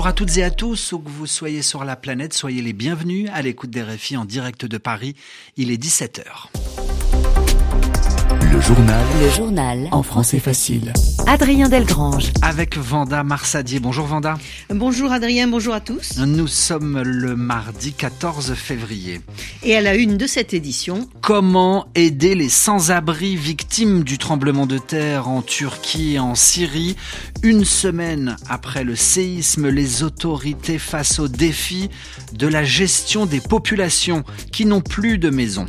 Bonjour à toutes et à tous, où que vous soyez sur la planète, soyez les bienvenus à l'écoute des RFI en direct de Paris. Il est 17h. Le journal. Le journal. En français facile. Adrien Delgrange. Avec Vanda Marsadier. Bonjour Vanda. Bonjour Adrien, bonjour à tous. Nous sommes le mardi 14 février. Et à la une de cette édition. Comment aider les sans-abri victimes du tremblement de terre en Turquie et en Syrie Une semaine après le séisme, les autorités face au défi de la gestion des populations qui n'ont plus de maison?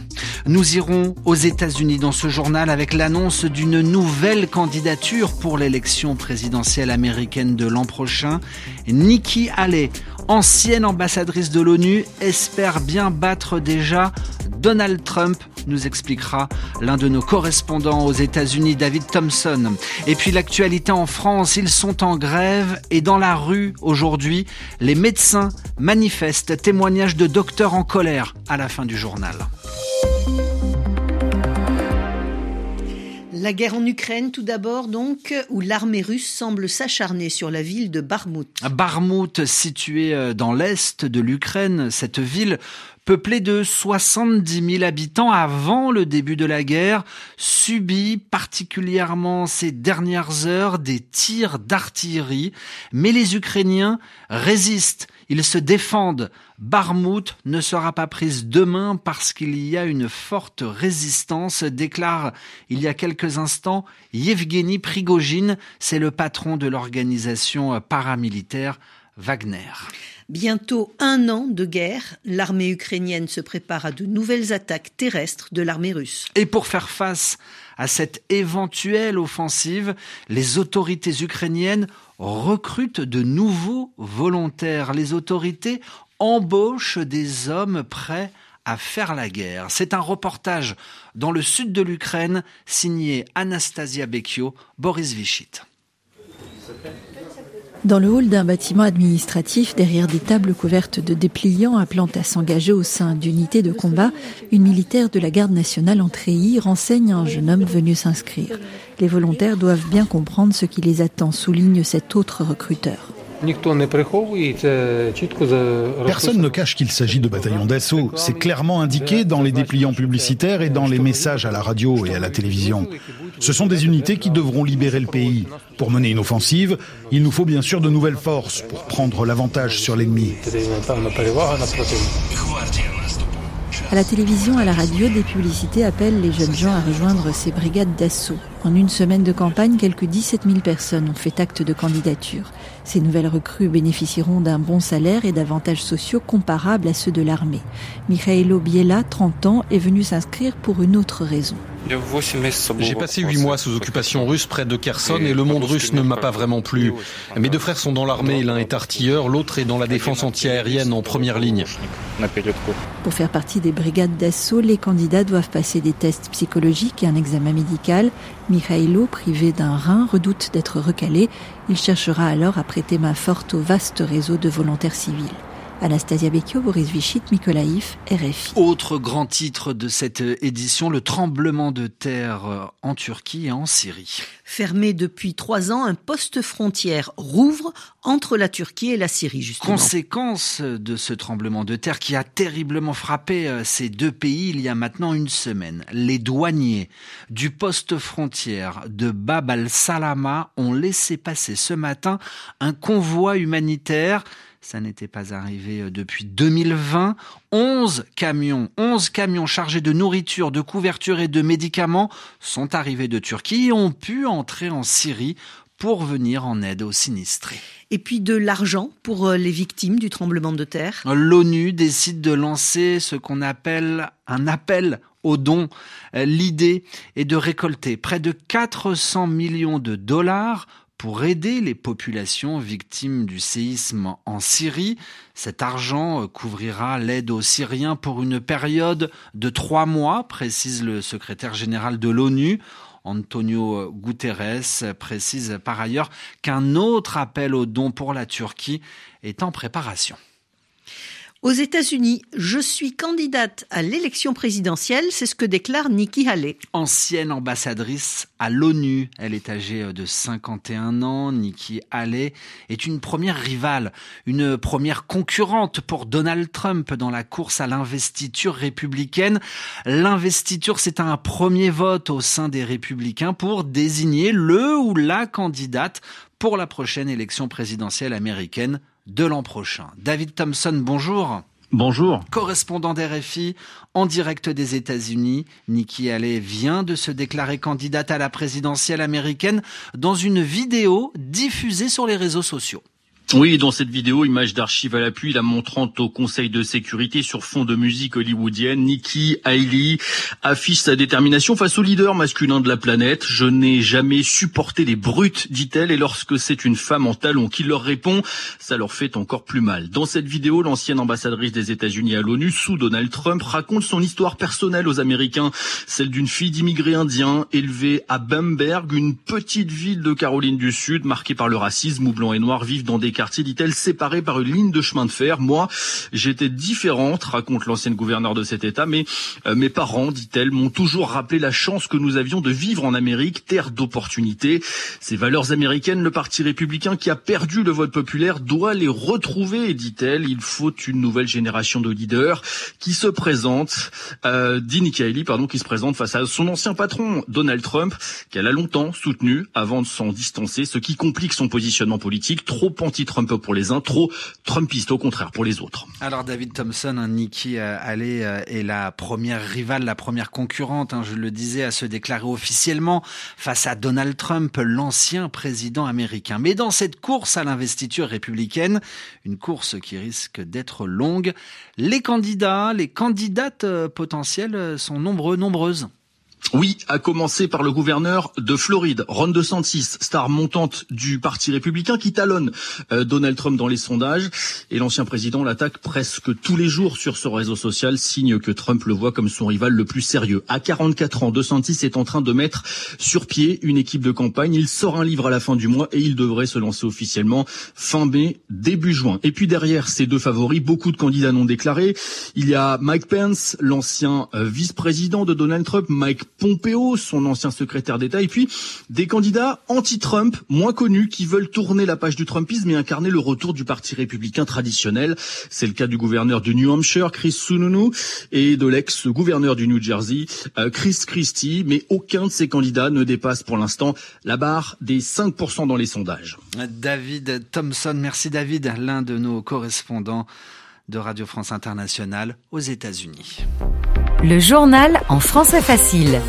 Nous irons aux États-Unis dans ce journal avec l'annonce d'une nouvelle candidature pour l'élection présidentielle américaine de l'an prochain. Nikki Haley, ancienne ambassadrice de l'ONU, espère bien battre déjà Donald Trump, nous expliquera l'un de nos correspondants aux États-Unis, David Thompson. Et puis l'actualité en France, ils sont en grève et dans la rue aujourd'hui, les médecins manifestent, témoignage de docteurs en colère à la fin du journal. La guerre en Ukraine, tout d'abord, donc, où l'armée russe semble s'acharner sur la ville de Barmout. Barmout, située euh, dans l'est de l'Ukraine, cette ville peuplée de 70 000 habitants avant le début de la guerre, subit particulièrement ces dernières heures des tirs d'artillerie, mais les Ukrainiens résistent, ils se défendent. Barmout ne sera pas prise demain parce qu'il y a une forte résistance, déclare il y a quelques instants Yevgeny Prigogine, c'est le patron de l'organisation paramilitaire Wagner. Bientôt un an de guerre, l'armée ukrainienne se prépare à de nouvelles attaques terrestres de l'armée russe. Et pour faire face à cette éventuelle offensive, les autorités ukrainiennes recrutent de nouveaux volontaires. Les autorités embauchent des hommes prêts à faire la guerre. C'est un reportage dans le sud de l'Ukraine signé Anastasia Bekio, Boris Vichit. Dans le hall d'un bâtiment administratif, derrière des tables couvertes de dépliants appelant à s'engager au sein d'unités de combat, une militaire de la garde nationale en treillis renseigne un jeune homme venu s'inscrire. Les volontaires doivent bien comprendre ce qui les attend, souligne cet autre recruteur. Personne ne cache qu'il s'agit de bataillons d'assaut. C'est clairement indiqué dans les dépliants publicitaires et dans les messages à la radio et à la télévision. Ce sont des unités qui devront libérer le pays. Pour mener une offensive, il nous faut bien sûr de nouvelles forces pour prendre l'avantage sur l'ennemi. À la télévision, à la radio, des publicités appellent les jeunes gens à rejoindre ces brigades d'assaut. En une semaine de campagne, quelques 17 000 personnes ont fait acte de candidature. Ces nouvelles recrues bénéficieront d'un bon salaire et d'avantages sociaux comparables à ceux de l'armée. Mikhailo Biela, 30 ans, est venu s'inscrire pour une autre raison. J'ai passé huit mois sous occupation russe près de Kherson et le monde russe ne m'a pas vraiment plu. Mes deux frères sont dans l'armée, l'un est artilleur, l'autre est dans la défense antiaérienne en première ligne. Pour faire partie des brigades d'assaut, les candidats doivent passer des tests psychologiques et un examen médical. Mikhailo, privé d'un rein, redoute d'être recalé. Il cherchera alors à prêter main forte au vaste réseau de volontaires civils. Anastasia Bekio, Boris Vichit, Mikolaïf, RFI. Autre grand titre de cette édition, le tremblement de terre en Turquie et en Syrie. Fermé depuis trois ans, un poste frontière rouvre entre la Turquie et la Syrie, justement. Conséquence de ce tremblement de terre qui a terriblement frappé euh, ces deux pays il y a maintenant une semaine. Les douaniers du poste frontière de Bab al-Salama ont laissé passer ce matin un convoi humanitaire ça n'était pas arrivé euh, depuis 2020. 11 camions, 11 camions chargés de nourriture, de couverture et de médicaments sont arrivés de Turquie et ont pu entrer en Syrie pour venir en aide aux sinistrés. Et puis de l'argent pour euh, les victimes du tremblement de terre. L'ONU décide de lancer ce qu'on appelle un appel aux dons. Euh, l'idée est de récolter près de 400 millions de dollars pour aider les populations victimes du séisme en Syrie. Cet argent couvrira l'aide aux Syriens pour une période de trois mois, précise le secrétaire général de l'ONU. Antonio Guterres précise par ailleurs qu'un autre appel aux dons pour la Turquie est en préparation. Aux États-Unis, je suis candidate à l'élection présidentielle, c'est ce que déclare Nikki Haley. Ancienne ambassadrice à l'ONU, elle est âgée de 51 ans. Nikki Haley est une première rivale, une première concurrente pour Donald Trump dans la course à l'investiture républicaine. L'investiture, c'est un premier vote au sein des républicains pour désigner le ou la candidate pour la prochaine élection présidentielle américaine de l'an prochain. David Thompson, bonjour. Bonjour. Correspondant d'RFI en direct des États-Unis, Nikki Haley vient de se déclarer candidate à la présidentielle américaine dans une vidéo diffusée sur les réseaux sociaux. Oui, dans cette vidéo, image d'archives à l'appui, la montrant au Conseil de sécurité sur fond de musique hollywoodienne, Nikki Haley affiche sa détermination face au leader masculin de la planète. Je n'ai jamais supporté les brutes, dit-elle, et lorsque c'est une femme en talons qui leur répond, ça leur fait encore plus mal. Dans cette vidéo, l'ancienne ambassadrice des États-Unis à l'ONU, sous Donald Trump, raconte son histoire personnelle aux Américains, celle d'une fille d'immigrés indiens élevée à Bamberg, une petite ville de Caroline du Sud marquée par le racisme où blancs et noirs vivent dans des quartier, dit-elle, séparé par une ligne de chemin de fer. Moi, j'étais différente, raconte l'ancienne gouverneure de cet État, mais euh, mes parents, dit-elle, m'ont toujours rappelé la chance que nous avions de vivre en Amérique, terre d'opportunités. Ces valeurs américaines, le Parti républicain qui a perdu le vote populaire doit les retrouver, dit-elle. Il faut une nouvelle génération de leaders qui se présente, euh, dit Nikki Haley, pardon, qui se présente face à son ancien patron, Donald Trump, qu'elle a longtemps soutenu avant de s'en distancer, ce qui complique son positionnement politique, trop anti Trump pour les uns, trop Trumpiste au contraire pour les autres. Alors David Thompson, Nikki euh, Haley euh, est la première rivale, la première concurrente, hein, je le disais, à se déclarer officiellement face à Donald Trump, l'ancien président américain. Mais dans cette course à l'investiture républicaine, une course qui risque d'être longue, les candidats, les candidates euh, potentielles sont nombreux, nombreuses. Oui, à commencer par le gouverneur de Floride, Ron DeSantis, star montante du Parti républicain qui talonne euh, Donald Trump dans les sondages. Et l'ancien président l'attaque presque tous les jours sur son réseau social, signe que Trump le voit comme son rival le plus sérieux. À 44 ans, DeSantis est en train de mettre sur pied une équipe de campagne. Il sort un livre à la fin du mois et il devrait se lancer officiellement fin mai, début juin. Et puis derrière ces deux favoris, beaucoup de candidats non déclarés. Il y a Mike Pence, l'ancien euh, vice-président de Donald Trump, Pompeo, son ancien secrétaire d'État, et puis des candidats anti-Trump, moins connus, qui veulent tourner la page du Trumpisme et incarner le retour du parti républicain traditionnel. C'est le cas du gouverneur du New Hampshire, Chris Sununu, et de l'ex-gouverneur du New Jersey, euh, Chris Christie, mais aucun de ces candidats ne dépasse pour l'instant la barre des 5% dans les sondages. David Thompson, merci David, l'un de nos correspondants de Radio France Internationale aux États-Unis. Le journal en français facile.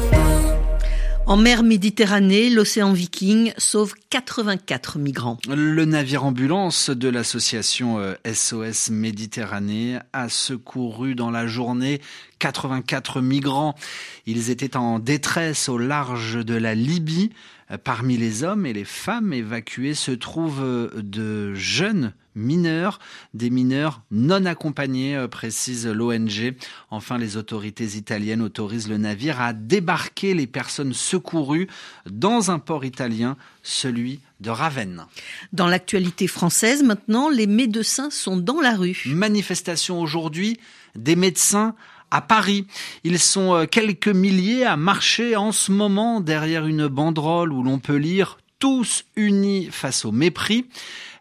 En mer Méditerranée, l'océan Viking sauve 84 migrants. Le navire ambulance de l'association SOS euh, Méditerranée a secouru dans la journée 84 migrants. Ils étaient en détresse au large de la Libye. Parmi les hommes et les femmes évacués se trouvent de jeunes mineurs, des mineurs non accompagnés, euh, précise l'ONG. Enfin, les autorités italiennes autorisent le navire à débarquer les personnes secourues dans un port italien, celui de Ravenne. Dans l'actualité française, maintenant, les médecins sont dans la rue. Manifestation aujourd'hui des médecins à Paris. Ils sont euh, quelques milliers à marcher en ce moment derrière une banderole où l'on peut lire tous unis face au mépris.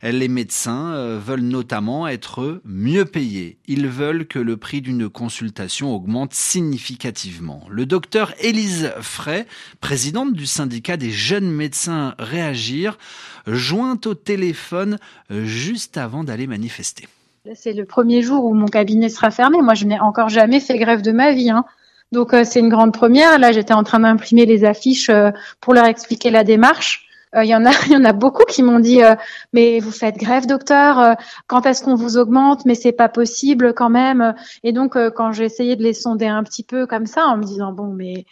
Les médecins euh, veulent notamment être mieux payés. Ils veulent que le prix d'une consultation augmente significativement. Le docteur Élise Frey, présidente du syndicat des jeunes médecins Réagir, joint au téléphone euh, juste avant d'aller manifester. C'est le premier jour où mon cabinet sera fermé. Moi, je n'ai encore jamais fait grève de ma vie. Hein. Donc, euh, c'est une grande première. Là, j'étais en train d'imprimer les affiches pour leur expliquer la démarche. Il y en a, y en a beaucoup qui m'ont dit mais vous faites grève, docteur Quand est-ce qu'on vous augmente? Mais c'est pas possible quand même. Et donc quand j'ai essayé de les sonder un petit peu comme ça, en me disant bon mais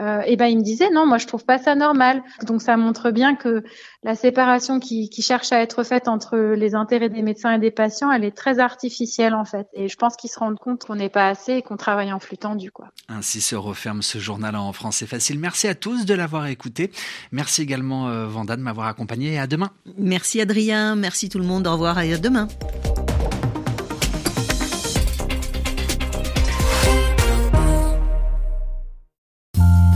euh, et ben il me disait non, moi je trouve pas ça normal. Donc ça montre bien que la séparation qui, qui cherche à être faite entre les intérêts des médecins et des patients, elle est très artificielle en fait. Et je pense qu'ils se rendent compte qu'on n'est pas assez et qu'on travaille en flux tendu quoi. Ainsi se referme ce journal en français facile. Merci à tous de l'avoir écouté. Merci également euh, Vanda de m'avoir accompagné et à demain. Merci Adrien, merci tout le monde. Au revoir et à demain.